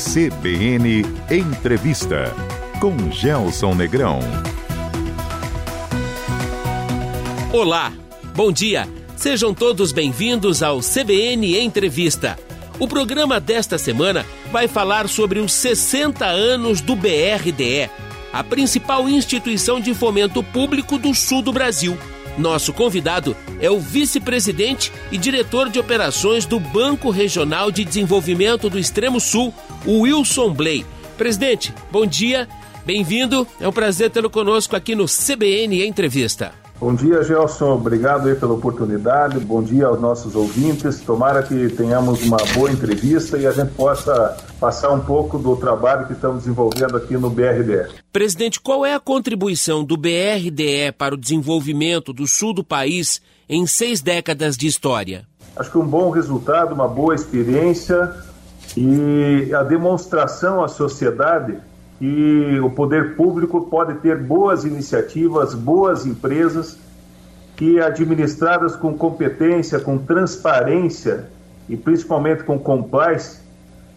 CBN Entrevista com Gelson Negrão. Olá, bom dia. Sejam todos bem-vindos ao CBN Entrevista. O programa desta semana vai falar sobre os 60 anos do BRDE, a principal instituição de fomento público do sul do Brasil. Nosso convidado é o vice-presidente e diretor de operações do Banco Regional de Desenvolvimento do Extremo Sul, o Wilson Blay. Presidente, bom dia, bem-vindo. É um prazer tê-lo conosco aqui no CBN Entrevista. Bom dia, Gelson. Obrigado aí pela oportunidade. Bom dia aos nossos ouvintes. Tomara que tenhamos uma boa entrevista e a gente possa passar um pouco do trabalho que estamos desenvolvendo aqui no BRDE. Presidente, qual é a contribuição do BRDE para o desenvolvimento do sul do país em seis décadas de história? Acho que um bom resultado, uma boa experiência e a demonstração à sociedade que o poder público pode ter boas iniciativas, boas empresas que administradas com competência, com transparência e principalmente com compliance,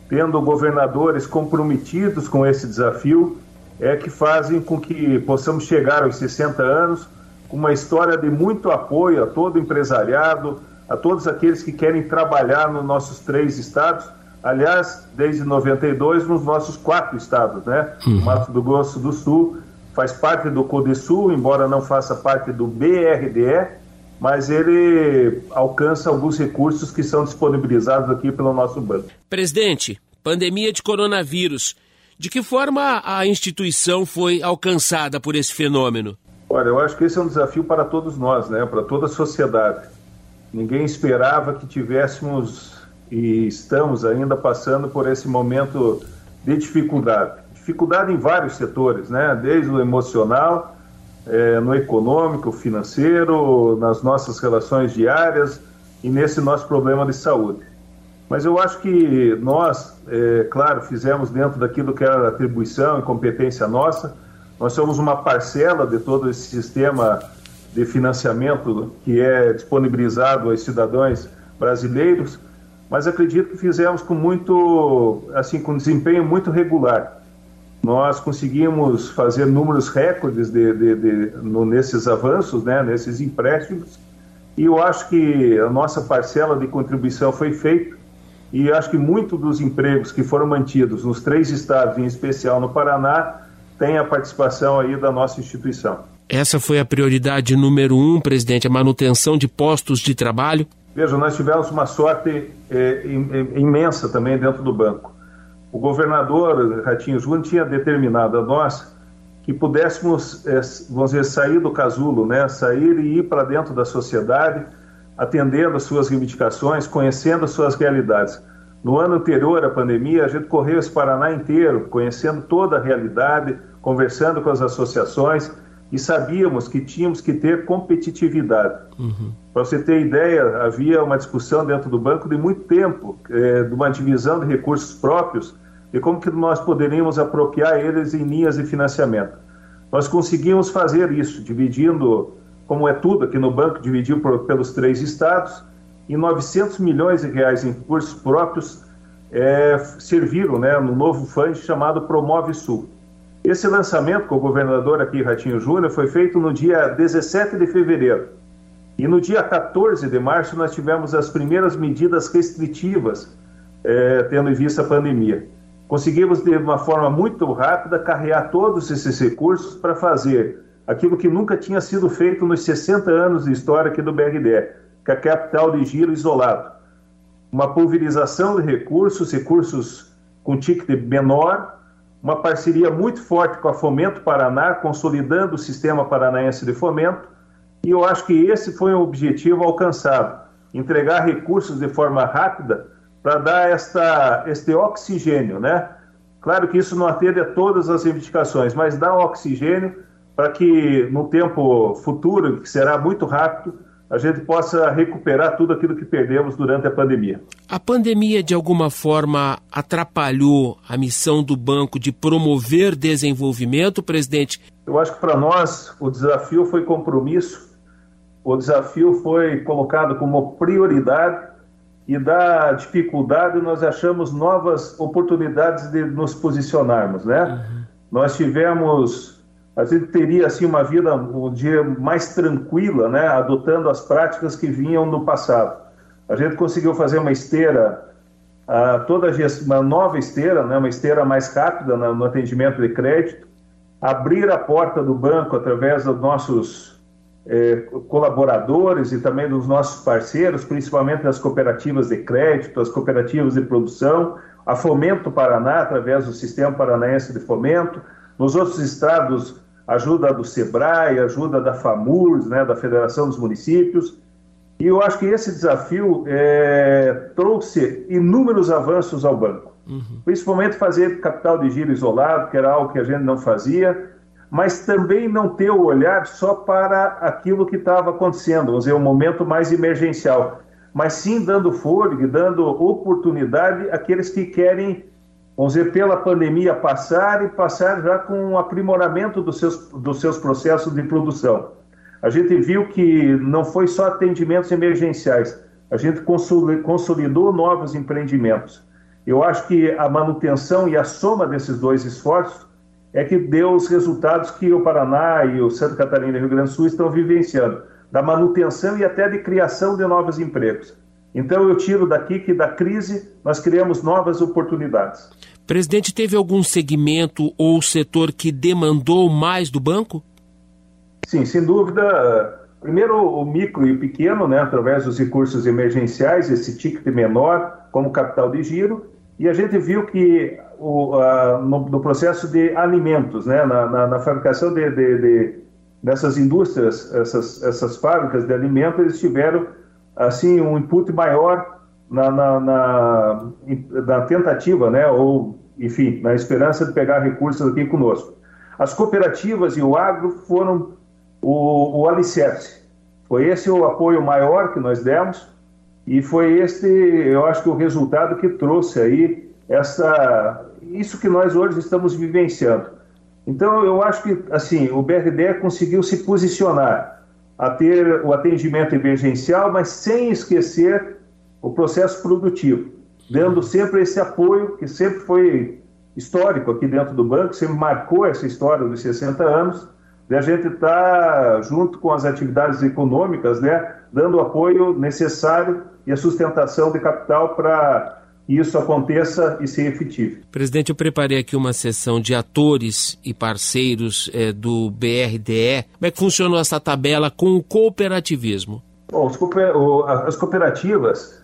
tendo governadores comprometidos com esse desafio, é que fazem com que possamos chegar aos 60 anos com uma história de muito apoio a todo empresariado, a todos aqueles que querem trabalhar nos nossos três estados aliás, desde 92 nos nossos quatro estados, né? Uhum. Mato do Grosso do Sul faz parte do CODESUL, embora não faça parte do BRDE, mas ele alcança alguns recursos que são disponibilizados aqui pelo nosso banco. Presidente, pandemia de coronavírus. De que forma a instituição foi alcançada por esse fenômeno? Olha, eu acho que esse é um desafio para todos nós, né? para toda a sociedade. Ninguém esperava que tivéssemos e estamos ainda passando por esse momento de dificuldade. Dificuldade em vários setores, né? desde o emocional, é, no econômico, financeiro, nas nossas relações diárias e nesse nosso problema de saúde. Mas eu acho que nós, é, claro, fizemos dentro daquilo que era atribuição e competência nossa, nós somos uma parcela de todo esse sistema de financiamento que é disponibilizado aos cidadãos brasileiros mas acredito que fizemos com muito, assim, com desempenho muito regular. Nós conseguimos fazer números recordes de, de, de, no, nesses avanços, né, nesses empréstimos, e eu acho que a nossa parcela de contribuição foi feita, e acho que muito dos empregos que foram mantidos nos três estados, em especial no Paraná, tem a participação aí da nossa instituição. Essa foi a prioridade número um, presidente, a manutenção de postos de trabalho? Veja, nós tivemos uma sorte é, imensa também dentro do banco. O governador Ratinho Júnior tinha determinado a nós que pudéssemos, é, vamos dizer, sair do casulo, né? sair e ir para dentro da sociedade, atendendo as suas reivindicações, conhecendo as suas realidades. No ano anterior à pandemia, a gente correu esse Paraná inteiro, conhecendo toda a realidade, conversando com as associações, e sabíamos que tínhamos que ter competitividade. Uhum. Para você ter ideia, havia uma discussão dentro do banco de muito tempo, é, de uma divisão de recursos próprios e como que nós poderíamos apropriar eles em linhas de financiamento. Nós conseguimos fazer isso, dividindo, como é tudo aqui no banco, dividiu por, pelos três estados, e 900 milhões de reais em recursos próprios é, serviram né, no novo fundo chamado Promove Sul. Esse lançamento com o governador aqui, Ratinho Júnior, foi feito no dia 17 de fevereiro. E no dia 14 de março nós tivemos as primeiras medidas restritivas, é, tendo em vista a pandemia. Conseguimos, de uma forma muito rápida, carregar todos esses recursos para fazer aquilo que nunca tinha sido feito nos 60 anos de história aqui do BRDE, que é a capital de giro isolado. Uma pulverização de recursos, recursos com ticket menor, uma parceria muito forte com a Fomento Paraná, consolidando o sistema paranaense de fomento, e eu acho que esse foi o objetivo alcançado: entregar recursos de forma rápida para dar esta, este oxigênio, né? Claro que isso não atende a todas as reivindicações, mas dá oxigênio para que no tempo futuro, que será muito rápido, a gente possa recuperar tudo aquilo que perdemos durante a pandemia. A pandemia, de alguma forma, atrapalhou a missão do banco de promover desenvolvimento, presidente? Eu acho que para nós o desafio foi compromisso, o desafio foi colocado como prioridade e da dificuldade nós achamos novas oportunidades de nos posicionarmos, né? Uhum. Nós tivemos, a gente teria assim uma vida um dia mais tranquila, né? Adotando as práticas que vinham no passado. A gente conseguiu fazer uma esteira, uh, toda uma nova esteira, né? Uma esteira mais rápida no, atendimento de crédito, abrir a porta do banco através dos nossos é, colaboradores e também dos nossos parceiros, principalmente das cooperativas de crédito, as cooperativas de produção, a Fomento Paraná, através do Sistema Paranaense de Fomento, nos outros estados, ajuda do SEBRAE, ajuda da FAMURS, né, da Federação dos Municípios, e eu acho que esse desafio é, trouxe inúmeros avanços ao banco, uhum. principalmente fazer capital de giro isolado, que era algo que a gente não fazia, mas também não ter o olhar só para aquilo que estava acontecendo, vamos dizer, um momento mais emergencial, mas sim dando fôlego, dando oportunidade àqueles que querem, vamos dizer, pela pandemia passar e passar já com um aprimoramento dos seus, dos seus processos de produção. A gente viu que não foi só atendimentos emergenciais, a gente consolidou novos empreendimentos. Eu acho que a manutenção e a soma desses dois esforços é que deu os resultados que o Paraná e o Santa Catarina e o Rio Grande do Sul estão vivenciando, da manutenção e até de criação de novos empregos. Então eu tiro daqui que da crise nós criamos novas oportunidades. Presidente, teve algum segmento ou setor que demandou mais do banco? Sim, sem dúvida. Primeiro o micro e o pequeno, né, através dos recursos emergenciais, esse ticket menor como capital de giro, e a gente viu que o, a, no, no, processo de alimentos, né, na, na, na fabricação de, de, de, dessas indústrias, essas, essas fábricas de alimentos, eles tiveram assim um input maior na, na, na, na tentativa, né, ou enfim, na esperança de pegar recursos aqui conosco. As cooperativas e o agro foram o, o alicerce. Foi esse o apoio maior que nós demos e foi este, eu acho que o resultado que trouxe aí essa, isso que nós hoje estamos vivenciando. Então, eu acho que assim o BRDE conseguiu se posicionar a ter o atendimento emergencial, mas sem esquecer o processo produtivo, dando sempre esse apoio que sempre foi histórico aqui dentro do banco, sempre marcou essa história dos 60 anos, de a gente estar tá junto com as atividades econômicas, né, dando o apoio necessário e a sustentação de capital para isso aconteça e se efetivo. Presidente, eu preparei aqui uma sessão de atores e parceiros é, do BRDE. Como é que funcionou essa tabela com o cooperativismo? Bom, as cooperativas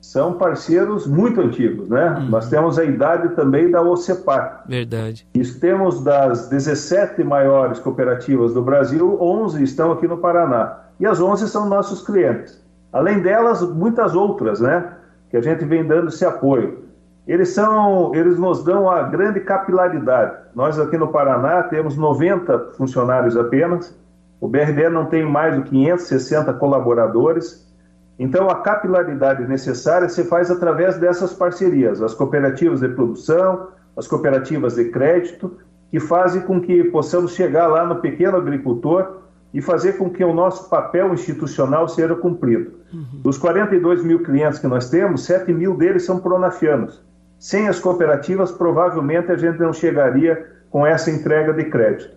são parceiros muito antigos, né? Uhum. Nós temos a idade também da OCEPAC. Verdade. E temos das 17 maiores cooperativas do Brasil, 11 estão aqui no Paraná. E as 11 são nossos clientes. Além delas, muitas outras, né? Que a gente vem dando esse apoio. Eles são, eles nos dão a grande capilaridade. Nós aqui no Paraná temos 90 funcionários apenas. O BRDE não tem mais de 560 colaboradores. Então, a capilaridade necessária se faz através dessas parcerias, as cooperativas de produção, as cooperativas de crédito, que fazem com que possamos chegar lá no pequeno agricultor e fazer com que o nosso papel institucional seja cumprido. Uhum. Dos 42 mil clientes que nós temos, 7 mil deles são pronafianos. Sem as cooperativas, provavelmente a gente não chegaria com essa entrega de crédito.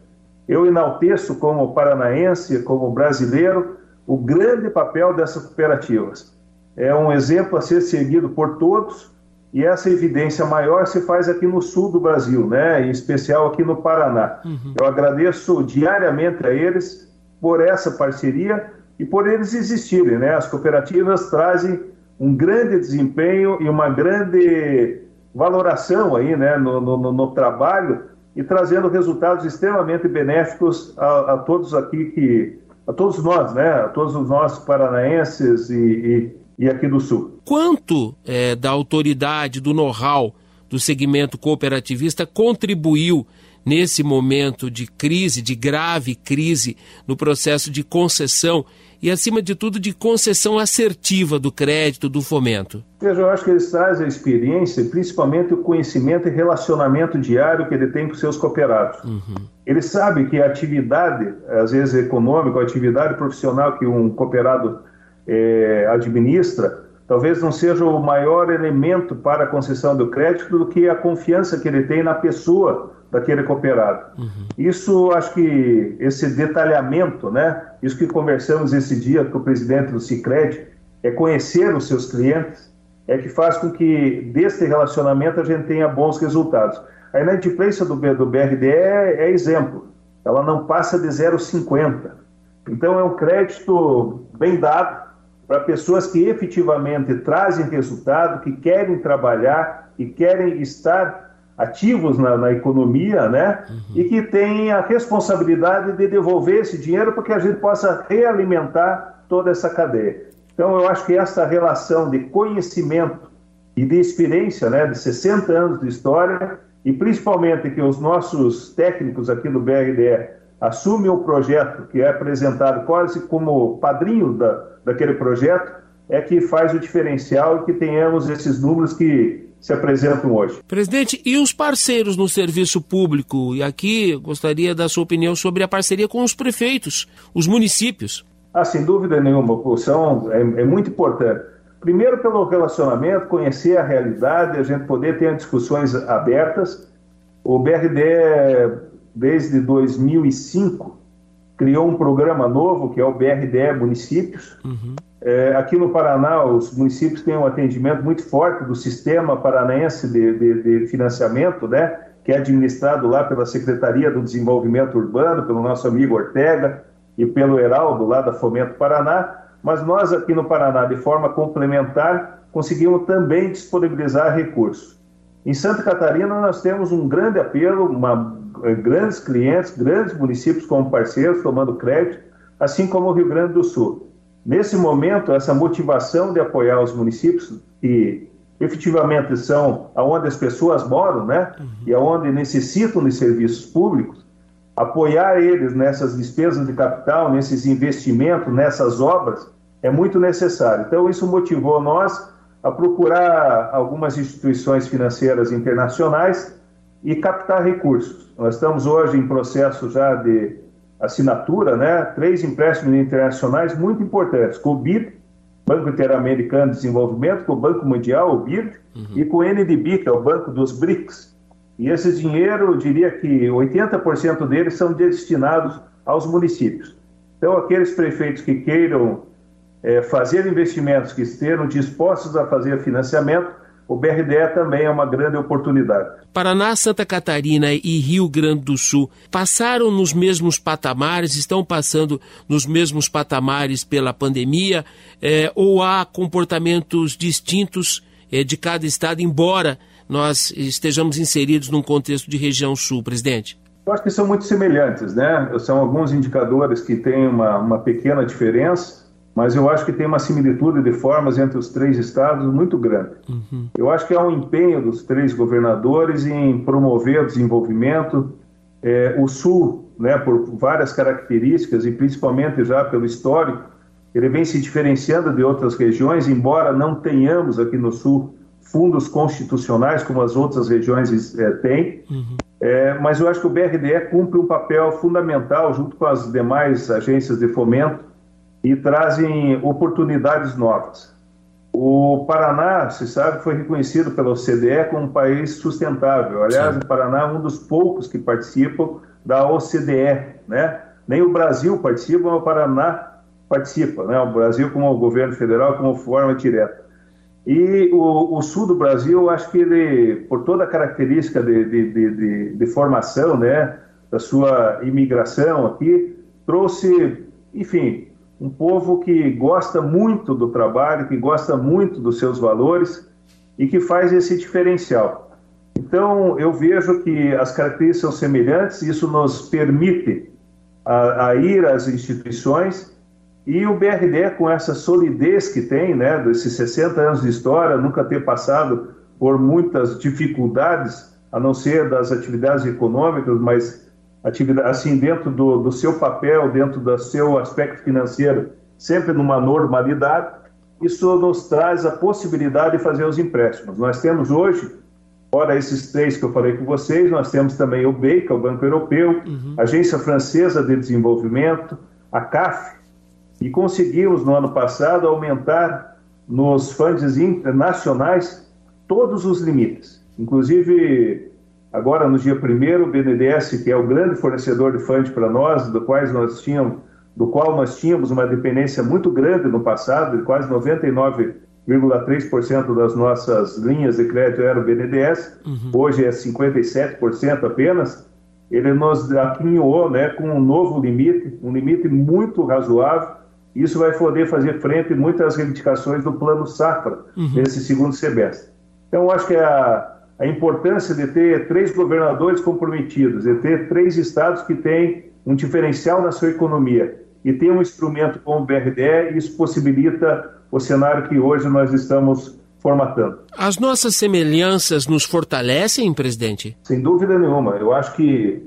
Eu enalteço como paranaense, como brasileiro, o grande papel dessas cooperativas. É um exemplo a ser seguido por todos e essa evidência maior se faz aqui no sul do Brasil, né? em especial aqui no Paraná. Uhum. Eu agradeço diariamente a eles por essa parceria e por eles existirem. Né? As cooperativas trazem um grande desempenho e uma grande valoração aí, né, no, no, no trabalho e trazendo resultados extremamente benéficos a, a, todos aqui que a todos nós, né, a todos os nossos paranaenses e, e, e aqui do sul. Quanto é, da autoridade, do know-how do segmento cooperativista contribuiu nesse momento de crise, de grave crise, no processo de concessão e, acima de tudo, de concessão assertiva do crédito, do fomento? Eu acho que eles trazem a experiência, principalmente o conhecimento e relacionamento diário que ele tem com seus cooperados. Uhum. Ele sabe que a atividade, às vezes econômica, a atividade profissional que um cooperado é, administra, talvez não seja o maior elemento para a concessão do crédito do que a confiança que ele tem na pessoa daquele cooperado. Uhum. Isso, acho que esse detalhamento, né, isso que conversamos esse dia com o presidente do Cicred, é conhecer os seus clientes, é que faz com que deste relacionamento a gente tenha bons resultados. A inadimplência do, do BRD é, é exemplo, ela não passa de 0,50. Então é um crédito bem dado para pessoas que efetivamente trazem resultado, que querem trabalhar, que querem estar ativos na, na economia, né? Uhum. E que têm a responsabilidade de devolver esse dinheiro para que a gente possa realimentar toda essa cadeia. Então, eu acho que essa relação de conhecimento e de experiência, né, de 60 anos de história, e principalmente que os nossos técnicos aqui do BRDE assumem o projeto que é apresentado quase como padrinho da, daquele projeto, é que faz o diferencial e que tenhamos esses números que se apresentam hoje. Presidente, e os parceiros no serviço público? E aqui gostaria da sua opinião sobre a parceria com os prefeitos, os municípios. Ah, sem dúvida nenhuma, são, é, é muito importante. Primeiro, pelo relacionamento, conhecer a realidade, a gente poder ter discussões abertas. O BRD, desde 2005, criou um programa novo, que é o BRDE Municípios. Uhum. É, aqui no Paraná, os municípios têm um atendimento muito forte do Sistema Paranaense de, de, de Financiamento, né, que é administrado lá pela Secretaria do Desenvolvimento Urbano, pelo nosso amigo Ortega e pelo Heraldo, lá da Fomento Paraná. Mas nós, aqui no Paraná, de forma complementar, conseguimos também disponibilizar recursos. Em Santa Catarina, nós temos um grande apelo, uma, grandes clientes, grandes municípios como parceiros tomando crédito, assim como o Rio Grande do Sul. Nesse momento, essa motivação de apoiar os municípios que efetivamente são aonde as pessoas moram, né, uhum. e aonde necessitam de serviços públicos, apoiar eles nessas despesas de capital, nesses investimentos, nessas obras, é muito necessário. Então, isso motivou nós a procurar algumas instituições financeiras internacionais e captar recursos. Nós estamos hoje em processo já de assinatura, né, três empréstimos internacionais muito importantes, com o BID, Banco Interamericano de Desenvolvimento, com o Banco Mundial, o BID, uhum. e com o NDB, que é o Banco dos BRICS. E esse dinheiro, eu diria que 80% deles são destinados aos municípios. Então, aqueles prefeitos que queiram é, fazer investimentos, que estejam dispostos a fazer financiamento, o BRDE também é uma grande oportunidade. Paraná, Santa Catarina e Rio Grande do Sul passaram nos mesmos patamares, estão passando nos mesmos patamares pela pandemia, é, ou há comportamentos distintos é, de cada estado, embora nós estejamos inseridos num contexto de região sul, presidente? Eu acho que são muito semelhantes, né? São alguns indicadores que têm uma, uma pequena diferença mas eu acho que tem uma similitude de formas entre os três estados muito grande. Uhum. Eu acho que há um empenho dos três governadores em promover o desenvolvimento. É, o Sul, né, por várias características e principalmente já pelo histórico, ele vem se diferenciando de outras regiões, embora não tenhamos aqui no Sul fundos constitucionais como as outras regiões é, têm. Uhum. É, mas eu acho que o BRDE cumpre um papel fundamental junto com as demais agências de fomento e trazem oportunidades novas. O Paraná, se sabe, foi reconhecido pela OCDE como um país sustentável. Aliás, Sim. o Paraná é um dos poucos que participam da OCDE, né? Nem o Brasil participa, mas o Paraná participa, né? O Brasil como o governo federal como forma direta. E o, o, sul do Brasil, acho que ele, por toda a característica de, de, de, de, formação, né, da sua imigração aqui, trouxe, enfim, um povo que gosta muito do trabalho, que gosta muito dos seus valores e que faz esse diferencial. Então, eu vejo que as características são semelhantes, isso nos permite a, a ir às instituições e o BRD, com essa solidez que tem, né, desses 60 anos de história, nunca ter passado por muitas dificuldades, a não ser das atividades econômicas, mas atividade, assim, dentro do, do seu papel, dentro do seu aspecto financeiro, sempre numa normalidade, isso nos traz a possibilidade de fazer os empréstimos. Nós temos hoje, fora esses três que eu falei com vocês, nós temos também o BEI, que é o Banco Europeu, uhum. a Agência Francesa de Desenvolvimento, a CAF, e conseguimos no ano passado aumentar nos fundos internacionais todos os limites. Inclusive, agora no dia 1 o BNDES, que é o grande fornecedor de fundos para nós, do, quais nós tínhamos, do qual nós tínhamos uma dependência muito grande no passado, de quase 99,3% das nossas linhas de crédito era o BNDES, uhum. hoje é 57% apenas, ele nos apinhou né, com um novo limite, um limite muito razoável, isso vai poder fazer frente muitas reivindicações do plano safra uhum. nesse segundo semestre. Então, acho que a, a importância de ter três governadores comprometidos, de ter três estados que têm um diferencial na sua economia e ter um instrumento como o BRDE, isso possibilita o cenário que hoje nós estamos formatando. As nossas semelhanças nos fortalecem, presidente? Sem dúvida nenhuma. Eu acho que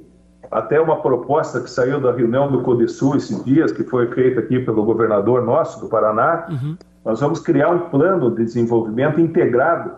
até uma proposta que saiu da reunião do CODESUL esses dias, que foi feita aqui pelo governador nosso do Paraná, uhum. nós vamos criar um plano de desenvolvimento integrado,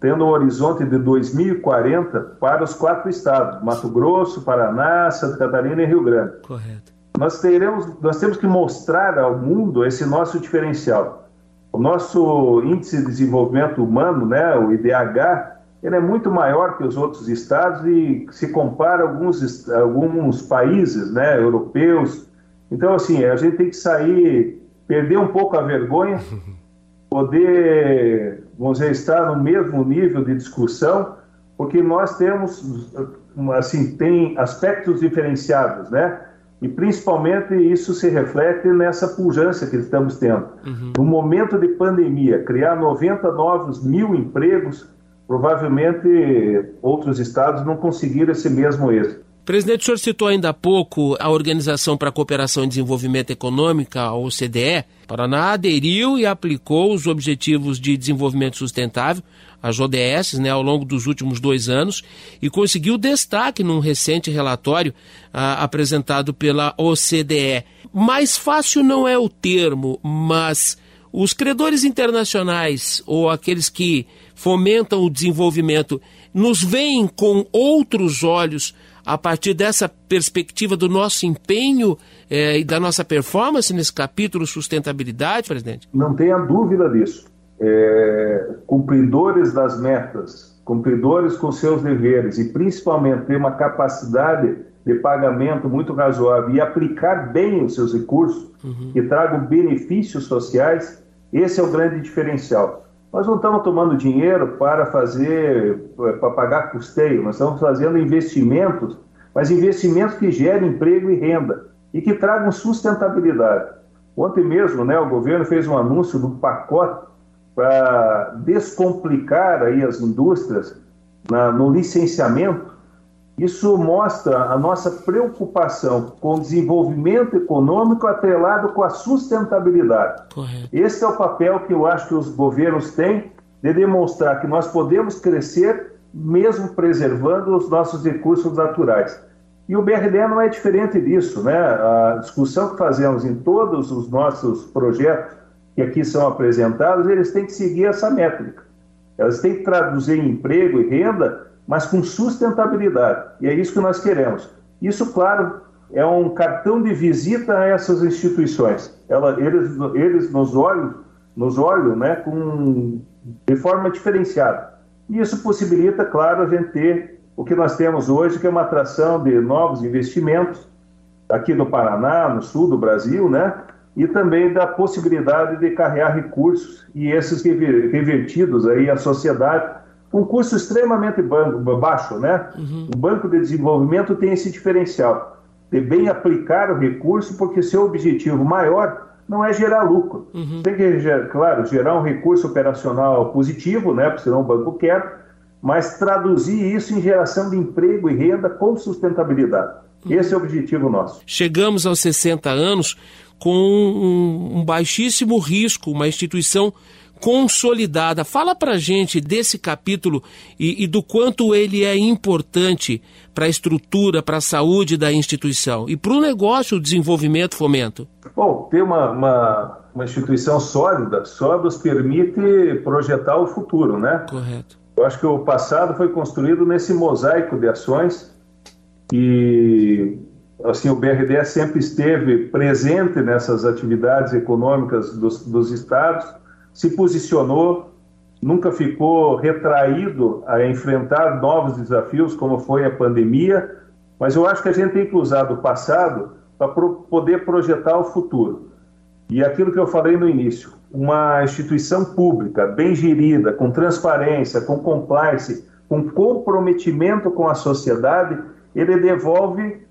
tendo um horizonte de 2040 para os quatro estados, Mato Grosso, Paraná, Santa Catarina e Rio Grande. Correto. Nós, teremos, nós temos que mostrar ao mundo esse nosso diferencial. O nosso índice de desenvolvimento humano, né, o IDH, ele é muito maior que os outros estados e se compara a alguns, alguns países né, europeus. Então, assim, a gente tem que sair, perder um pouco a vergonha, poder, vamos dizer, estar no mesmo nível de discussão, porque nós temos, assim, tem aspectos diferenciados, né? E principalmente isso se reflete nessa pujança que estamos tendo. Uhum. No momento de pandemia, criar 90 novos mil empregos provavelmente outros estados não conseguiram esse mesmo êxito. Presidente, o senhor citou ainda há pouco a Organização para a Cooperação e Desenvolvimento Econômica, a OCDE. Paraná aderiu e aplicou os Objetivos de Desenvolvimento Sustentável, as ODS, né, ao longo dos últimos dois anos e conseguiu destaque num recente relatório ah, apresentado pela OCDE. Mais fácil não é o termo, mas os credores internacionais ou aqueles que fomentam o desenvolvimento nos veem com outros olhos a partir dessa perspectiva do nosso empenho eh, e da nossa performance nesse capítulo sustentabilidade, presidente? Não tenha dúvida disso. É, cumpridores das metas, cumpridores com seus deveres e principalmente ter uma capacidade de pagamento muito razoável e aplicar bem os seus recursos uhum. que tragam benefícios sociais, esse é o grande diferencial. Nós não estamos tomando dinheiro para fazer, para pagar custeio, nós estamos fazendo investimentos, mas investimentos que gerem emprego e renda e que tragam sustentabilidade. Ontem mesmo, né, o governo fez um anúncio do pacote para descomplicar aí as indústrias na, no licenciamento isso mostra a nossa preocupação com o desenvolvimento econômico atrelado com a sustentabilidade. Correto. Esse é o papel que eu acho que os governos têm de demonstrar que nós podemos crescer mesmo preservando os nossos recursos naturais. E o BRD não é diferente disso, né? A discussão que fazemos em todos os nossos projetos que aqui são apresentados, eles têm que seguir essa métrica. Elas têm que traduzir em emprego e renda mas com sustentabilidade. E é isso que nós queremos. Isso, claro, é um cartão de visita a essas instituições. Ela, eles, eles nos olham, nos olham né, com, de forma diferenciada. E isso possibilita, claro, a gente ter o que nós temos hoje, que é uma atração de novos investimentos aqui no Paraná, no sul do Brasil, né? E também da possibilidade de carregar recursos e esses revertidos aí à sociedade um custo extremamente baixo, né? Uhum. O Banco de Desenvolvimento tem esse diferencial de bem aplicar o recurso, porque seu objetivo maior não é gerar lucro. Uhum. Tem que, claro, gerar um recurso operacional positivo, né? Porque senão o banco quer, mas traduzir isso em geração de emprego e renda com sustentabilidade. Uhum. Esse é o objetivo nosso. Chegamos aos 60 anos com um, um baixíssimo risco, uma instituição consolidada. Fala para gente desse capítulo e, e do quanto ele é importante para a estrutura, para a saúde da instituição e para o negócio, o desenvolvimento, fomento. Bom, ter uma, uma, uma instituição sólida só nos permite projetar o futuro, né? Correto. Eu acho que o passado foi construído nesse mosaico de ações e assim o BRD sempre esteve presente nessas atividades econômicas dos, dos estados se posicionou, nunca ficou retraído a enfrentar novos desafios, como foi a pandemia, mas eu acho que a gente tem que usar do passado para pro poder projetar o futuro. E aquilo que eu falei no início, uma instituição pública bem gerida, com transparência, com compliance, com comprometimento com a sociedade, ele devolve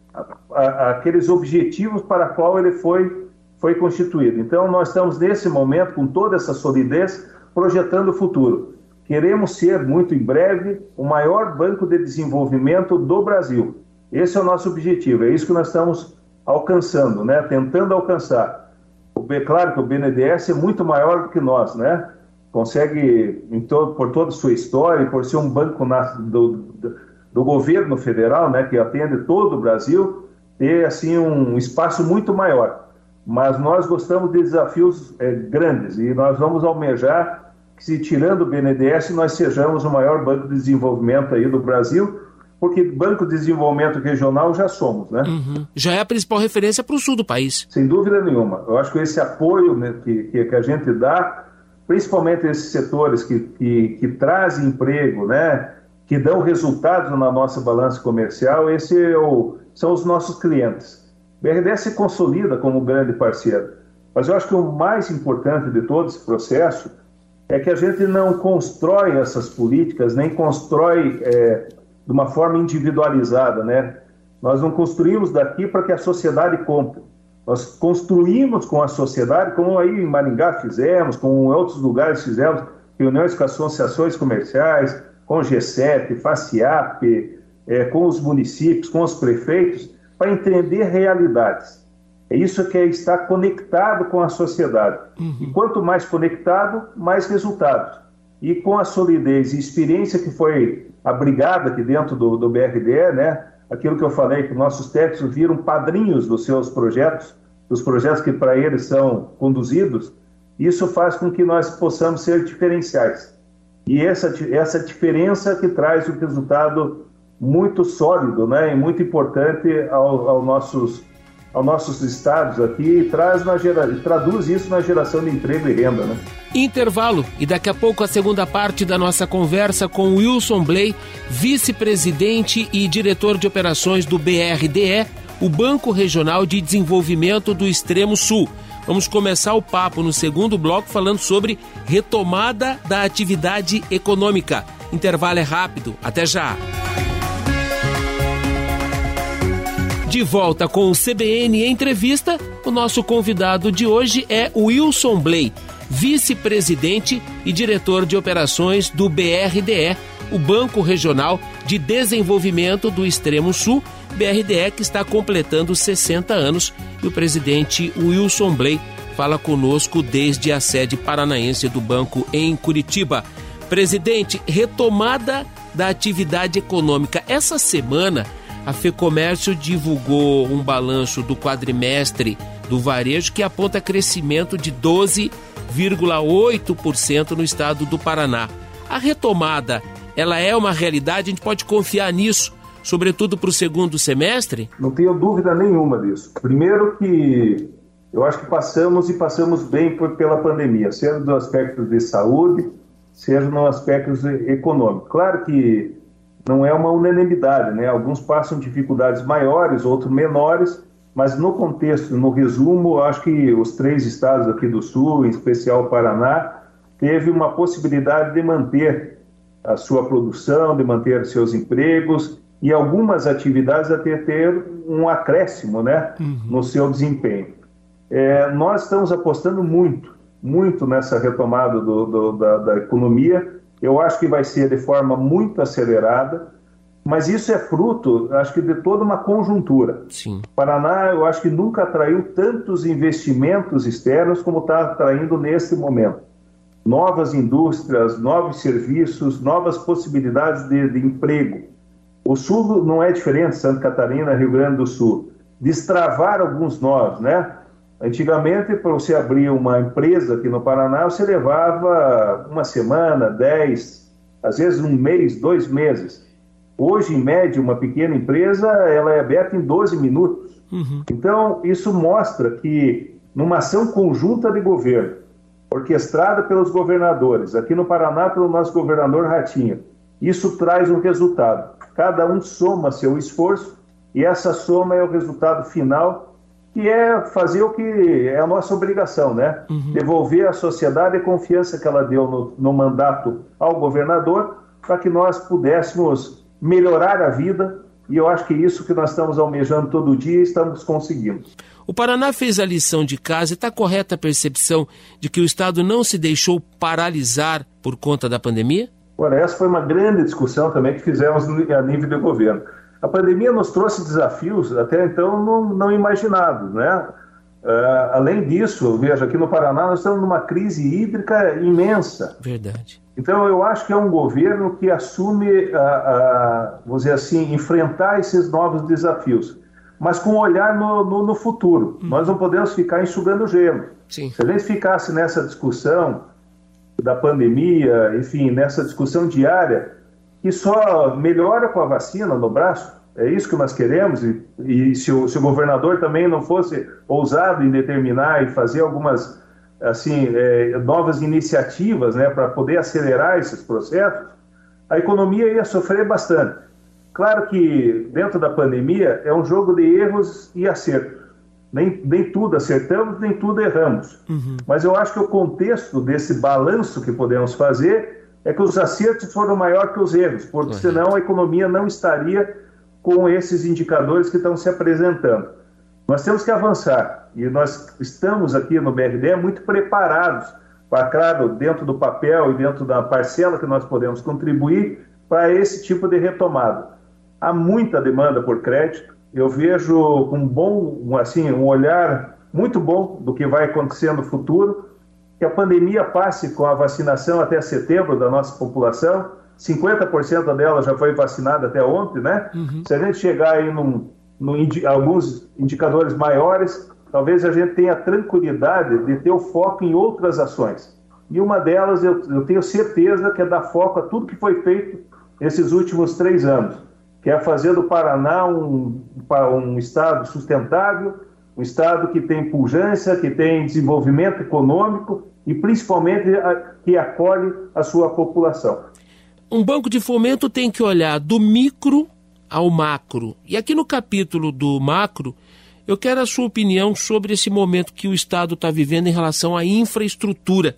aqueles objetivos para qual ele foi, foi constituído. Então, nós estamos nesse momento, com toda essa solidez, projetando o futuro. Queremos ser, muito em breve, o maior banco de desenvolvimento do Brasil. Esse é o nosso objetivo, é isso que nós estamos alcançando, né? tentando alcançar. É claro que o BNDES é muito maior do que nós, né? consegue, todo, por toda a sua história, por ser um banco na, do, do, do, governo federal, né, que atende todo o Brasil, ter assim um espaço muito maior. Mas nós gostamos de desafios é, grandes e nós vamos almejar que, se tirando o BNDES, nós sejamos o maior banco de desenvolvimento aí do Brasil, porque Banco de Desenvolvimento Regional já somos, né? Uhum. Já é a principal referência para o sul do país. Sem dúvida nenhuma. Eu acho que esse apoio né, que, que a gente dá principalmente esses setores que, que, que trazem emprego, né, que dão resultados na nossa balança comercial, esse é o, são os nossos clientes. O se consolida como grande parceiro, mas eu acho que o mais importante de todo esse processo é que a gente não constrói essas políticas, nem constrói é, de uma forma individualizada, né? Nós não construímos daqui para que a sociedade compre. Nós construímos com a sociedade, como aí em Maringá fizemos, como em outros lugares fizemos, reuniões com associações comerciais, com o G7, FACIAP, é, com os municípios, com os prefeitos, para entender realidades. É isso que é estar conectado com a sociedade. Uhum. E quanto mais conectado, mais resultados. E com a solidez e experiência que foi abrigada aqui dentro do, do BRDE, né? aquilo que eu falei, que nossos técnicos viram padrinhos dos seus projetos, dos projetos que para eles são conduzidos, isso faz com que nós possamos ser diferenciais. E essa, essa diferença que traz um resultado muito sólido né, e muito importante ao, ao nossos, aos nossos estados aqui e traz na gera, traduz isso na geração de emprego e renda. Né? Intervalo e daqui a pouco a segunda parte da nossa conversa com Wilson Blay, vice-presidente e diretor de operações do BRDE, o Banco Regional de Desenvolvimento do Extremo Sul. Vamos começar o papo no segundo bloco falando sobre retomada da atividade econômica. Intervalo é rápido, até já. De volta com o CBN Entrevista, o nosso convidado de hoje é Wilson Blay vice-presidente e diretor de operações do BRDE, o Banco Regional de Desenvolvimento do Extremo Sul, BRDE que está completando 60 anos e o presidente Wilson Blay fala conosco desde a sede paranaense do banco em Curitiba. Presidente, retomada da atividade econômica. Essa semana, a FEComércio divulgou um balanço do quadrimestre do varejo que aponta crescimento de 12 0,8% no estado do Paraná. A retomada, ela é uma realidade, a gente pode confiar nisso, sobretudo para o segundo semestre? Não tenho dúvida nenhuma disso. Primeiro que eu acho que passamos e passamos bem por, pela pandemia, seja no aspecto de saúde, seja no aspecto econômico. Claro que não é uma unanimidade, né? Alguns passam dificuldades maiores, outros menores, mas no contexto, no resumo, acho que os três estados aqui do Sul, em especial o Paraná, teve uma possibilidade de manter a sua produção, de manter seus empregos e algumas atividades até ter um acréscimo né, uhum. no seu desempenho. É, nós estamos apostando muito, muito nessa retomada do, do, da, da economia. Eu acho que vai ser de forma muito acelerada mas isso é fruto, acho que, de toda uma conjuntura. Sim. Paraná, eu acho que nunca atraiu tantos investimentos externos como está atraindo neste momento. Novas indústrias, novos serviços, novas possibilidades de, de emprego. O Sul não é diferente, Santa Catarina, Rio Grande do Sul. Destravar alguns nós, né? Antigamente, para você abrir uma empresa aqui no Paraná, você levava uma semana, dez, às vezes um mês, dois meses. Hoje, em média, uma pequena empresa ela é aberta em 12 minutos. Uhum. Então, isso mostra que, numa ação conjunta de governo, orquestrada pelos governadores, aqui no Paraná pelo nosso governador Ratinho, isso traz um resultado. Cada um soma seu esforço e essa soma é o resultado final, que é fazer o que é a nossa obrigação, né? Uhum. Devolver à sociedade a confiança que ela deu no, no mandato ao governador para que nós pudéssemos melhorar a vida e eu acho que isso que nós estamos almejando todo dia estamos conseguindo. O Paraná fez a lição de casa e está correta a percepção de que o Estado não se deixou paralisar por conta da pandemia? Ora, essa foi uma grande discussão também que fizemos a nível do governo. A pandemia nos trouxe desafios até então não, não imaginados, né? Uh, além disso, veja, aqui no Paraná nós estamos numa crise hídrica imensa. Verdade. Então, eu acho que é um governo que assume, a, a, vamos dizer assim, enfrentar esses novos desafios, mas com um olhar no, no, no futuro. Hum. Nós não podemos ficar enxugando gelo. Sim. Se a gente ficasse nessa discussão da pandemia, enfim, nessa discussão diária, que só melhora com a vacina no braço, é isso que nós queremos, e, e se, o, se o governador também não fosse ousado em determinar e fazer algumas assim, é, novas iniciativas né, para poder acelerar esses processos, a economia ia sofrer bastante. Claro que dentro da pandemia é um jogo de erros e acertos. Nem, nem tudo acertamos, nem tudo erramos. Uhum. Mas eu acho que o contexto desse balanço que podemos fazer é que os acertos foram maior que os erros, porque senão a economia não estaria com esses indicadores que estão se apresentando. Nós temos que avançar e nós estamos aqui no BRD muito preparados para, claro, dentro do papel e dentro da parcela que nós podemos contribuir para esse tipo de retomada. Há muita demanda por crédito. Eu vejo um bom, assim, um olhar muito bom do que vai acontecer no futuro, que a pandemia passe com a vacinação até setembro da nossa população. 50% dela já foi vacinada até ontem, né? Uhum. Se a gente chegar aí num no indi alguns indicadores maiores, talvez a gente tenha tranquilidade de ter o foco em outras ações. E uma delas, eu, eu tenho certeza que é dar foco a tudo que foi feito esses últimos três anos, que é fazer do Paraná um, um estado sustentável, um estado que tem pujança, que tem desenvolvimento econômico e principalmente que acolhe a sua população. Um banco de fomento tem que olhar do micro ao macro. E aqui no capítulo do macro, eu quero a sua opinião sobre esse momento que o Estado está vivendo em relação à infraestrutura.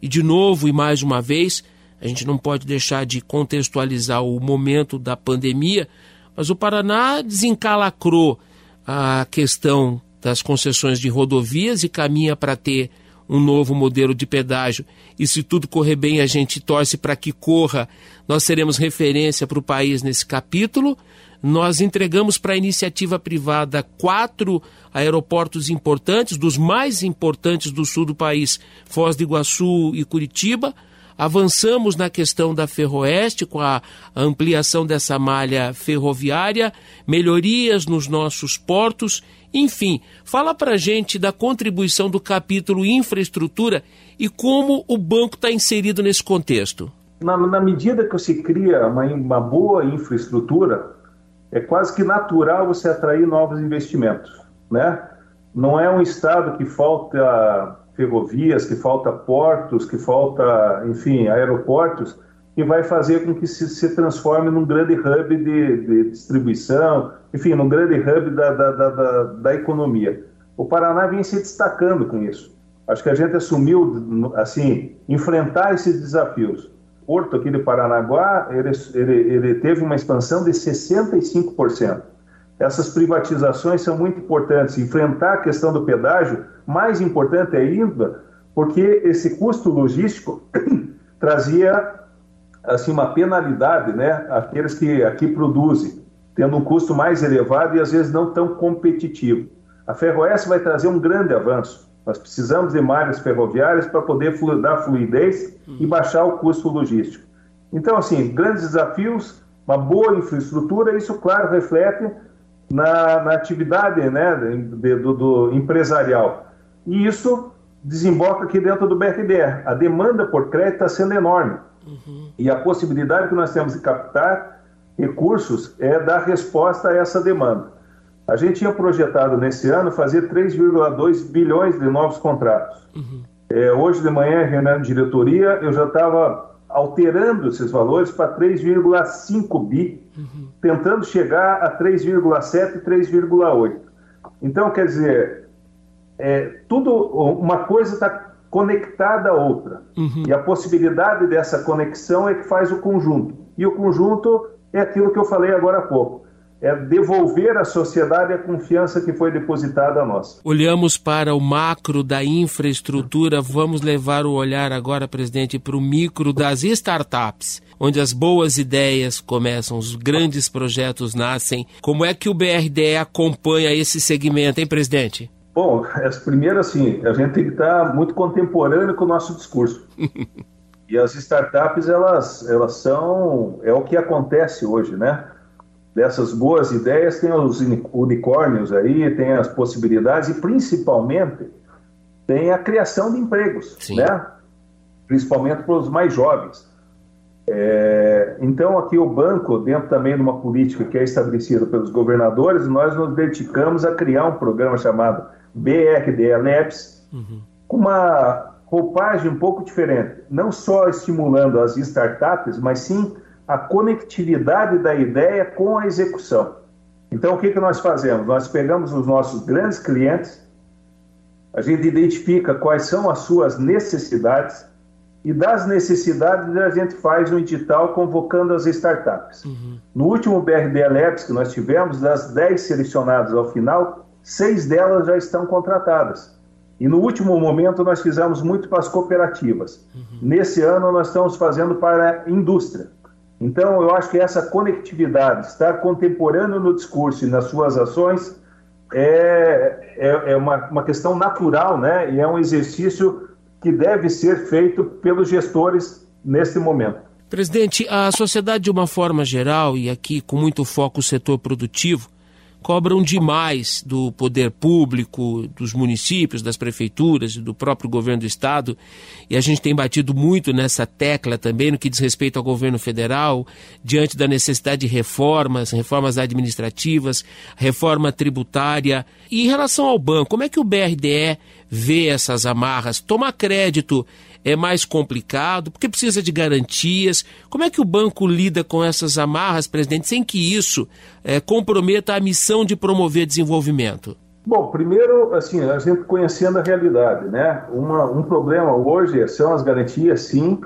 E de novo e mais uma vez, a gente não pode deixar de contextualizar o momento da pandemia, mas o Paraná desencalacrou a questão das concessões de rodovias e caminha para ter um novo modelo de pedágio. E se tudo correr bem, a gente torce para que corra. Nós seremos referência para o país nesse capítulo. Nós entregamos para a iniciativa privada quatro aeroportos importantes, dos mais importantes do sul do país, Foz do Iguaçu e Curitiba. Avançamos na questão da Ferroeste com a ampliação dessa malha ferroviária, melhorias nos nossos portos enfim, fala para gente da contribuição do capítulo infraestrutura e como o banco está inserido nesse contexto. Na, na, medida que se cria uma, uma boa infraestrutura, é quase que natural você atrair novos investimentos, né? Não é um estado que falta ferrovias, que falta portos, que falta, enfim, aeroportos, que vai fazer com que se, se transforme num grande hub de, de distribuição, enfim, num grande hub da, da, da, da, economia. O Paraná vem se destacando com isso. Acho que a gente assumiu, assim, enfrentar esses desafios. Porto aqui de Paranaguá, ele, ele, ele teve uma expansão de 65%. Essas privatizações são muito importantes. Enfrentar a questão do pedágio, mais importante ainda, porque esse custo logístico trazia assim uma penalidade, né, aqueles que aqui produzem, tendo um custo mais elevado e às vezes não tão competitivo. A Ferroeste vai trazer um grande avanço. Nós precisamos de malhas ferroviárias para poder dar fluidez e baixar o custo logístico. Então, assim, grandes desafios, uma boa infraestrutura, isso, claro, reflete na, na atividade né, de, do, do empresarial. E isso desemboca aqui dentro do BRDE. A demanda por crédito está sendo enorme. Uhum. E a possibilidade que nós temos de captar recursos é dar resposta a essa demanda. A gente tinha projetado nesse ano fazer 3,2 bilhões de novos contratos. Uhum. É, hoje de manhã, reunião de diretoria, eu já estava alterando esses valores para 3,5 bi, uhum. tentando chegar a 3,7 e 3,8. Então, quer dizer, é, tudo, uma coisa está conectada à outra. Uhum. E a possibilidade dessa conexão é que faz o conjunto. E o conjunto é aquilo que eu falei agora há pouco é devolver à sociedade a confiança que foi depositada a nós. Olhamos para o macro da infraestrutura, vamos levar o olhar agora, presidente, para o micro das startups, onde as boas ideias começam, os grandes projetos nascem. Como é que o BRDE acompanha esse segmento, hein, presidente? Bom, as primeiras, assim, a gente tem que estar muito contemporâneo com o nosso discurso. e as startups, elas, elas são, é o que acontece hoje, né? dessas boas ideias tem os unicórnios aí, tem as possibilidades e principalmente tem a criação de empregos, Sim. né? Principalmente para os mais jovens. É, então aqui o banco, dentro também de uma política que é estabelecida pelos governadores, nós nos dedicamos a criar um programa chamado BRD Labs, uhum. com uma roupagem um pouco diferente, não só estimulando as startups, mas sim a conectividade da ideia com a execução. Então, o que, que nós fazemos? Nós pegamos os nossos grandes clientes, a gente identifica quais são as suas necessidades e das necessidades a gente faz um edital convocando as startups. Uhum. No último BRD Labs que nós tivemos, das 10 selecionadas ao final, seis delas já estão contratadas. E no último momento nós fizemos muito para as cooperativas. Uhum. Nesse ano nós estamos fazendo para a indústria. Então, eu acho que essa conectividade, estar contemporâneo no discurso e nas suas ações, é, é, é uma, uma questão natural, né? E é um exercício que deve ser feito pelos gestores neste momento. Presidente, a sociedade de uma forma geral, e aqui com muito foco no setor produtivo, cobram demais do poder público, dos municípios, das prefeituras do próprio governo do estado. E a gente tem batido muito nessa tecla também no que diz respeito ao governo federal, diante da necessidade de reformas, reformas administrativas, reforma tributária. E em relação ao banco, como é que o BRDE vê essas amarras? Toma crédito é mais complicado, porque precisa de garantias. Como é que o banco lida com essas amarras, presidente, sem que isso é, comprometa a missão de promover desenvolvimento? Bom, primeiro, assim, a gente conhecendo a realidade, né? Uma, um problema hoje são as garantias, sim.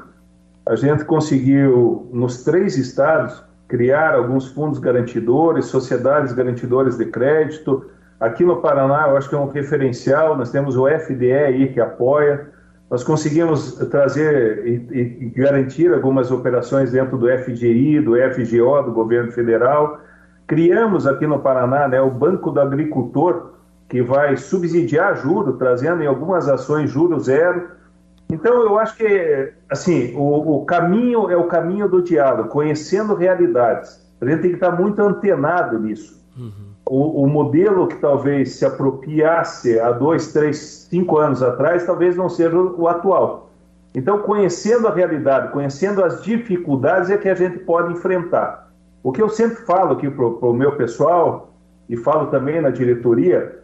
A gente conseguiu, nos três estados, criar alguns fundos garantidores, sociedades garantidoras de crédito. Aqui no Paraná, eu acho que é um referencial, nós temos o FDE aí que apoia nós conseguimos trazer e, e, garantir algumas operações dentro do FGI, do FGO, do governo federal. Criamos aqui no Paraná né, o Banco do Agricultor, que vai subsidiar juros, trazendo em algumas ações juros zero. Então, eu acho que assim o, o caminho é o caminho do diálogo, conhecendo realidades. A gente tem que estar muito antenado nisso. Uhum o, o, modelo que talvez se apropriasse há dois, três, cinco anos atrás, talvez não seja o atual. Então, conhecendo a realidade, conhecendo as dificuldades, é que a gente pode enfrentar. O que eu sempre falo aqui para o meu pessoal, e falo também na diretoria,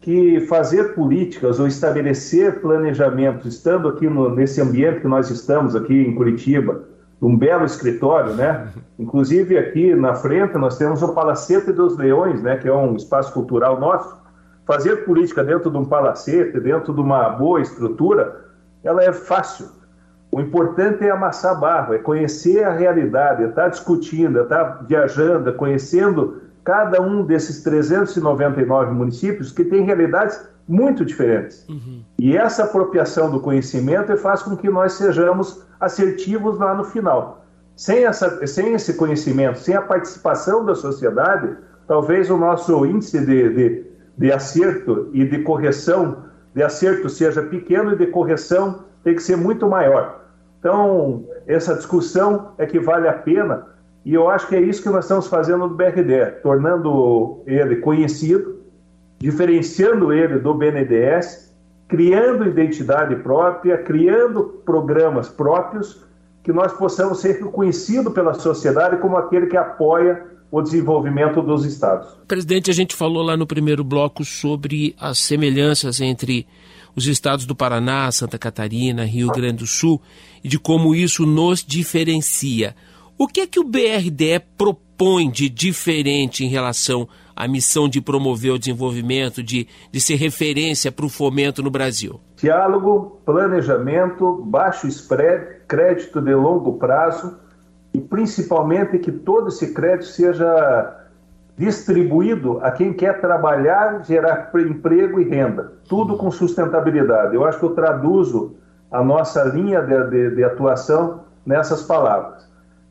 que fazer políticas ou estabelecer planejamentos, estando aqui no, nesse ambiente que nós estamos aqui em Curitiba, um belo escritório, né? Inclusive aqui na frente nós temos o Palacete dos Leões, né? Que é um espaço cultural nosso. Fazer política dentro de um palacete, dentro de uma boa estrutura, ela é fácil. O importante é amassar barro, é conhecer a realidade, é estar discutindo, é estar viajando, é conhecendo cada um desses 399 municípios que têm realidades muito diferentes. Uhum. E essa apropriação do conhecimento faz com que nós sejamos assertivos lá no final. Sem, essa, sem esse conhecimento, sem a participação da sociedade, talvez o nosso índice de, de, de acerto e de correção, de acerto seja pequeno e de correção tem que ser muito maior. Então, essa discussão é que vale a pena e eu acho que é isso que nós estamos fazendo no BRD, tornando ele conhecido, diferenciando ele do BNDES, criando identidade própria, criando programas próprios, que nós possamos ser reconhecidos pela sociedade como aquele que apoia o desenvolvimento dos estados. Presidente, a gente falou lá no primeiro bloco sobre as semelhanças entre os estados do Paraná, Santa Catarina, Rio Grande do Sul e de como isso nos diferencia. O que é que o BRDE propõe de diferente em relação à missão de promover o desenvolvimento, de, de ser referência para o fomento no Brasil? Diálogo, planejamento, baixo spread, crédito de longo prazo e principalmente que todo esse crédito seja distribuído a quem quer trabalhar, gerar emprego e renda, tudo com sustentabilidade. Eu acho que eu traduzo a nossa linha de, de, de atuação nessas palavras.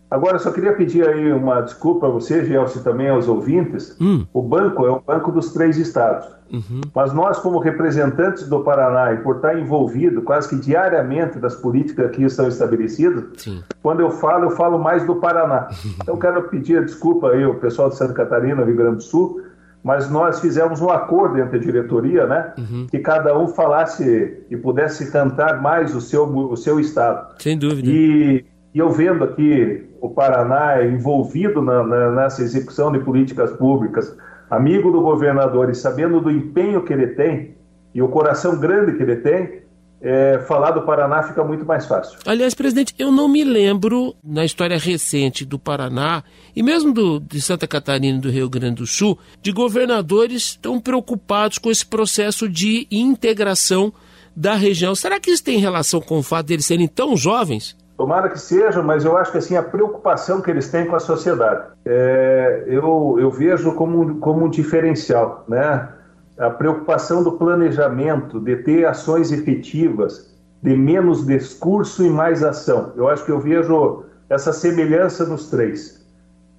Agora, eu só queria pedir aí uma desculpa a você, Gelson, e também aos ouvintes. Hum. O banco é o banco dos três estados. Uhum. Mas nós, como representantes do Paraná, e por estar envolvido quase que diariamente das políticas que estão estabelecidas, Sim. quando eu falo, eu falo mais do Paraná. Então, quero pedir desculpa aí ao pessoal de Santa Catarina, Rio Grande do Sul, mas nós fizemos um acordo entre a diretoria, né? Uhum. Que cada um falasse e pudesse cantar mais o seu, o seu estado. Sem dúvida. E, e eu vendo aqui o Paraná envolvido na, na, nessa execução de políticas públicas, amigo do governador e sabendo do empenho que ele tem e o coração grande que ele tem, é, falar do Paraná fica muito mais fácil. Aliás, presidente, eu não me lembro na história recente do Paraná e mesmo do, de Santa Catarina e do Rio Grande do Sul de governadores tão preocupados com esse processo de integração da região. Será que isso tem relação com o fato deles serem tão jovens? Tomara que seja, mas eu acho que assim a preocupação que eles têm com a sociedade, é, eu, eu vejo como, como um diferencial, né? A preocupação do planejamento, de ter ações efetivas, de menos discurso e mais ação. Eu acho que eu vejo essa semelhança nos três.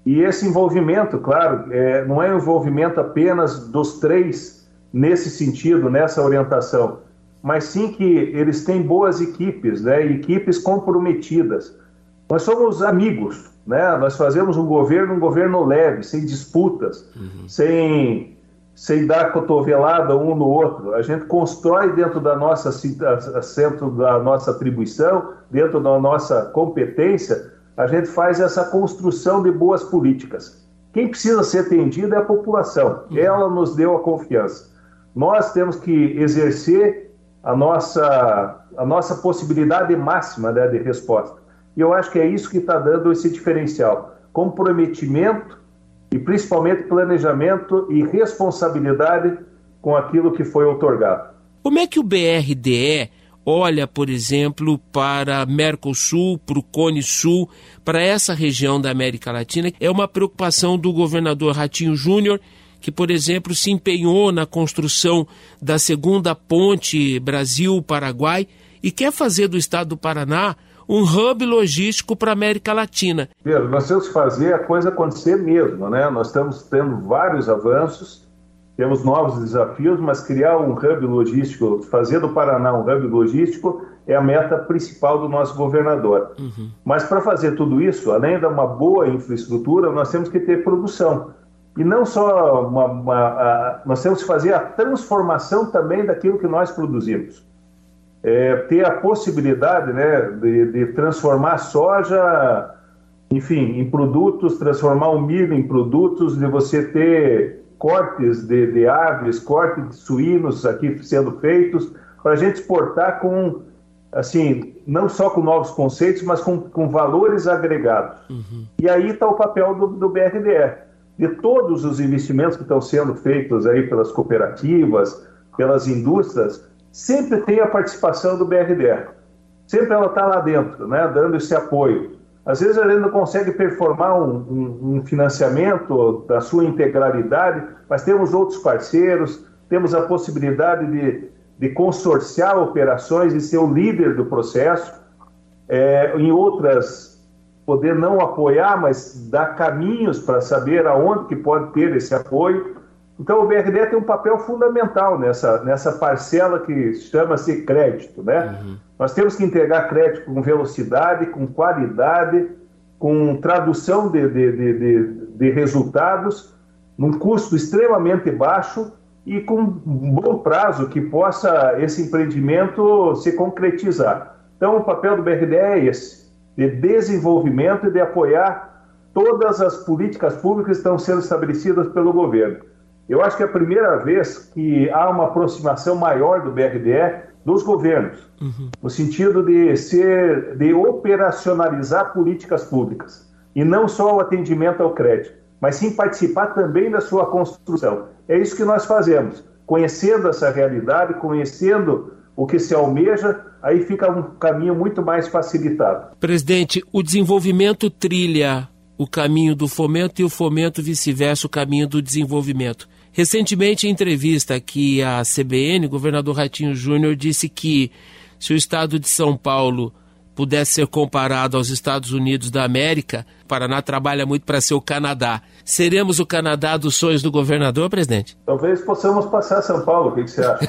E esse envolvimento, claro, é, não é um envolvimento apenas dos três nesse sentido, nessa orientação mas sim que eles têm boas equipes, né? equipes comprometidas. Nós somos amigos, né? nós fazemos um governo, um governo leve, sem disputas, uhum. sem, sem dar cotovelada um no outro. A gente constrói dentro da nossa, dentro da nossa atribuição, dentro da nossa competência, a gente faz essa construção de boas políticas. Quem precisa ser atendido é a população. Uhum. Ela nos deu a confiança. Nós temos que exercer a nossa, a nossa possibilidade máxima né, de resposta. E eu acho que é isso que está dando esse diferencial: comprometimento e principalmente planejamento e responsabilidade com aquilo que foi otorgado. Como é que o BRDE olha, por exemplo, para Mercosul, para o Cone Sul, para essa região da América Latina? É uma preocupação do governador Ratinho Júnior que, por exemplo, se empenhou na construção da segunda ponte Brasil-Paraguai e quer fazer do estado do Paraná um hub logístico para a América Latina. Pedro, nós temos que fazer a coisa acontecer mesmo, né? Nós estamos tendo vários avanços, temos novos desafios, mas criar um hub logístico, fazer do Paraná um hub logístico é a meta principal do nosso governador. Uhum. Mas para fazer tudo isso, além de uma boa infraestrutura, nós temos que ter produção. E não só uma, uma, nós temos que fazer a transformação também daquilo que nós produzimos. É, ter a possibilidade né, de, de, transformar a soja, enfim, em produtos, transformar o milho em produtos, de você ter cortes de, de aves, cortes de suínos aqui sendo feitos, para a gente exportar com, assim, não só com novos conceitos, mas com, com valores agregados. Uhum. E aí está o papel do, do BRDE de todos os investimentos que estão sendo feitos aí pelas cooperativas, pelas indústrias, sempre tem a participação do BRDR. Sempre ela está lá dentro, né, dando esse apoio. Às vezes a gente não consegue performar um, um, um financiamento da sua integralidade, mas temos outros parceiros, temos a possibilidade de, de consorciar operações e ser o líder do processo. É, em outras poder não apoiar, mas dar caminhos para saber aonde que pode ter esse apoio. Então o BRD tem um papel fundamental nessa, nessa parcela que chama-se crédito. Né? Uhum. Nós temos que entregar crédito com velocidade, com qualidade, com tradução de, de, de, de resultados, num custo extremamente baixo e com um bom prazo que possa esse empreendimento se concretizar. Então o papel do BRD é esse de desenvolvimento e de apoiar todas as políticas públicas estão sendo estabelecidas pelo governo. Eu acho que é a primeira vez que há uma aproximação maior do BRDE dos governos, uhum. no sentido de ser, de operacionalizar políticas públicas e não só o atendimento ao crédito, mas sim participar também da sua construção. É isso que nós fazemos, conhecendo essa realidade, conhecendo o que se almeja, aí fica um caminho muito mais facilitado. Presidente, o desenvolvimento trilha o caminho do fomento e o fomento vice-versa o caminho do desenvolvimento. Recentemente, em entrevista aqui à CBN, o governador Ratinho Júnior disse que se o estado de São Paulo pudesse ser comparado aos Estados Unidos da América, o Paraná trabalha muito para ser o Canadá. Seremos o Canadá dos sonhos do governador, presidente? Talvez possamos passar São Paulo, o que, que você acha?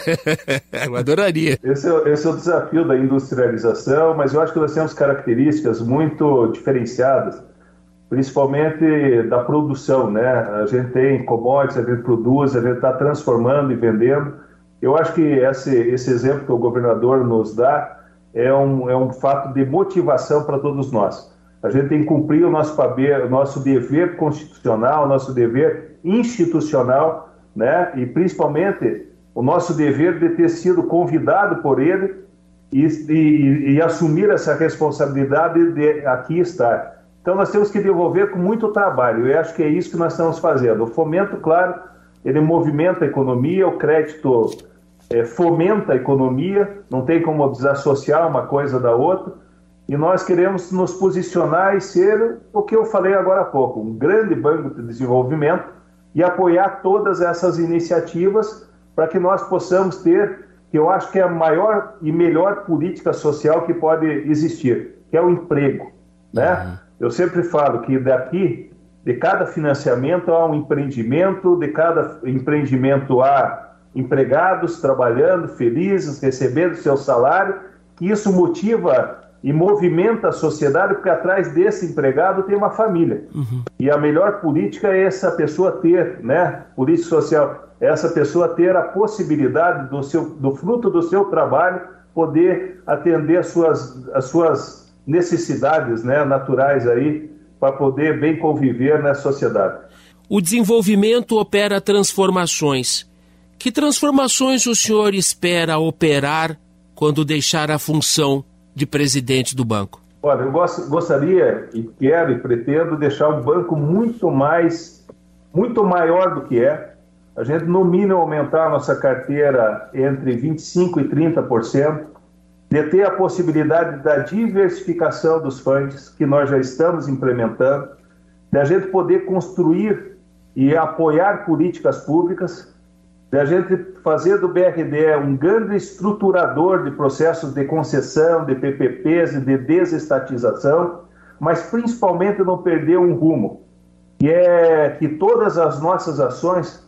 eu adoraria. Esse é, esse é o desafio da industrialização, mas eu acho que nós temos características muito diferenciadas principalmente da produção, né? A gente tem commodities, a gente produz, a gente está transformando e vendendo. Eu acho que esse, esse exemplo que o governador nos dá é um, é um fato de motivação para todos nós. A gente tem que cumprir o nosso, o nosso dever constitucional, o nosso dever institucional, né? E principalmente o nosso dever de ter sido convidado por ele e, e, e assumir essa responsabilidade de aqui estar. Então nós temos que desenvolver com muito trabalho, e acho que é isso que nós estamos fazendo. O fomento, claro, ele movimenta a economia, o crédito é, fomenta a economia, não tem como desassociar uma coisa da outra, e nós queremos nos posicionar e ser o que eu falei agora há pouco, um grande banco de desenvolvimento e apoiar todas essas iniciativas para que nós possamos ter, que eu acho que é a maior e melhor política social que pode existir, que é o emprego, né? Uhum. Eu sempre falo que daqui, de cada financiamento há um empreendimento, de cada empreendimento há empregados trabalhando, felizes, recebendo seu salário, que isso motiva e movimenta a sociedade, porque atrás desse empregado tem uma família. Uhum. E a melhor política é essa pessoa ter, né? Política social, é essa pessoa ter a possibilidade do, seu, do fruto do seu trabalho poder atender as suas, as suas necessidades né, naturais aí para poder bem conviver na sociedade. O desenvolvimento opera transformações. Que transformações o senhor espera operar quando deixar a função de presidente do banco? Olha, eu gost, gostaria e quero e pretendo deixar o banco muito mais, muito maior do que é. A gente, no mínimo, aumentar a nossa carteira entre 25% e 30% de ter a possibilidade da diversificação dos fundos que nós já estamos implementando, da gente poder construir e apoiar políticas públicas, da gente fazer do BRDE um grande estruturador de processos de concessão, de PPPs e de desestatização, mas principalmente não perder um rumo, que é que todas as nossas ações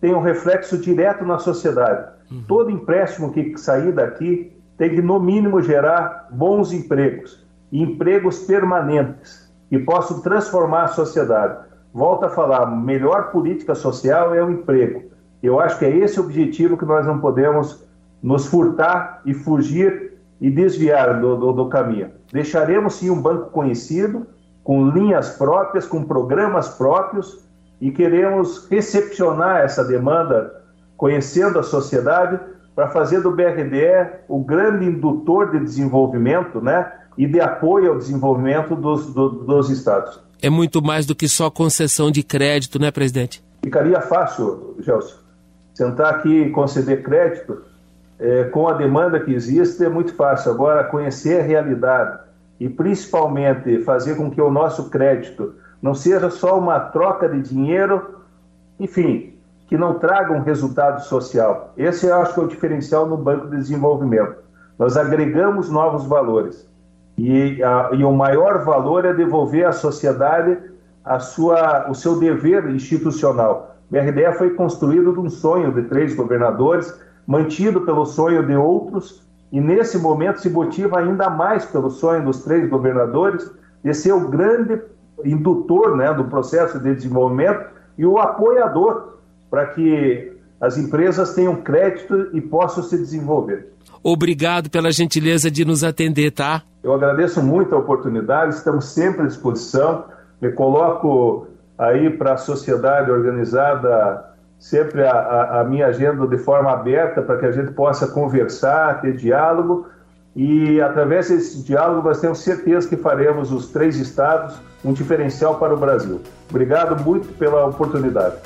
tenham reflexo direto na sociedade. Uhum. Todo empréstimo que sair daqui tem que, no mínimo, gerar bons empregos, empregos permanentes, que possam transformar a sociedade. Volto a falar, melhor política social é o emprego. Eu acho que é esse o objetivo que nós não podemos nos furtar e fugir e desviar do, do, do caminho. Deixaremos sim um banco conhecido, com linhas próprias, com programas próprios, e queremos recepcionar essa demanda, conhecendo a sociedade, para fazer do BRDE o grande indutor de desenvolvimento né, e de apoio ao desenvolvimento dos, do, dos estados. É muito mais do que só concessão de crédito, né, presidente? Ficaria fácil, Gelson, sentar aqui e conceder crédito é, com a demanda que existe é muito fácil. Agora, conhecer a realidade e principalmente fazer com que o nosso crédito não seja só uma troca de dinheiro, enfim, que não tragam resultado social. Esse eu acho que é o diferencial no Banco de Desenvolvimento. Nós agregamos novos valores. E, a, e o maior valor é devolver à sociedade a sua, o seu dever institucional. O BRDE foi construído de um sonho de três governadores, mantido pelo sonho de outros, e nesse momento se motiva ainda mais pelo sonho dos três governadores de ser o grande indutor né, do processo de desenvolvimento e o apoiador para que as empresas tenham crédito e possam se desenvolver. Obrigado pela gentileza de nos atender, tá? Eu agradeço muito a oportunidade, estamos sempre à disposição. Me coloco aí para a sociedade organizada sempre a, a, a, minha agenda de forma aberta para que a gente possa conversar, ter diálogo e através desse diálogo nós temos certeza que faremos os três estados um diferencial para o Brasil. Obrigado muito pela oportunidade.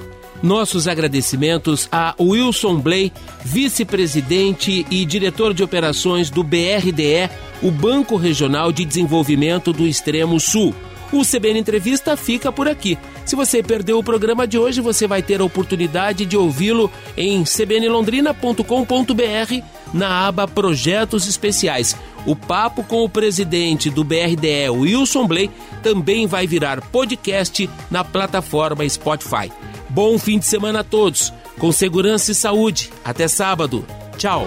Nossos agradecimentos a Wilson Blay, vice-presidente e diretor de operações do BRDE, o Banco Regional de Desenvolvimento do Extremo Sul. O CBN Entrevista fica por aqui. Se você perdeu o programa de hoje, você vai ter a oportunidade de ouvi-lo em cbnlondrina.com.br na aba Projetos Especiais. O papo com o presidente do BRDE, Wilson Blay, também vai virar podcast na plataforma Spotify. Bom fim de semana a todos, com segurança e saúde. Até sábado. Tchau.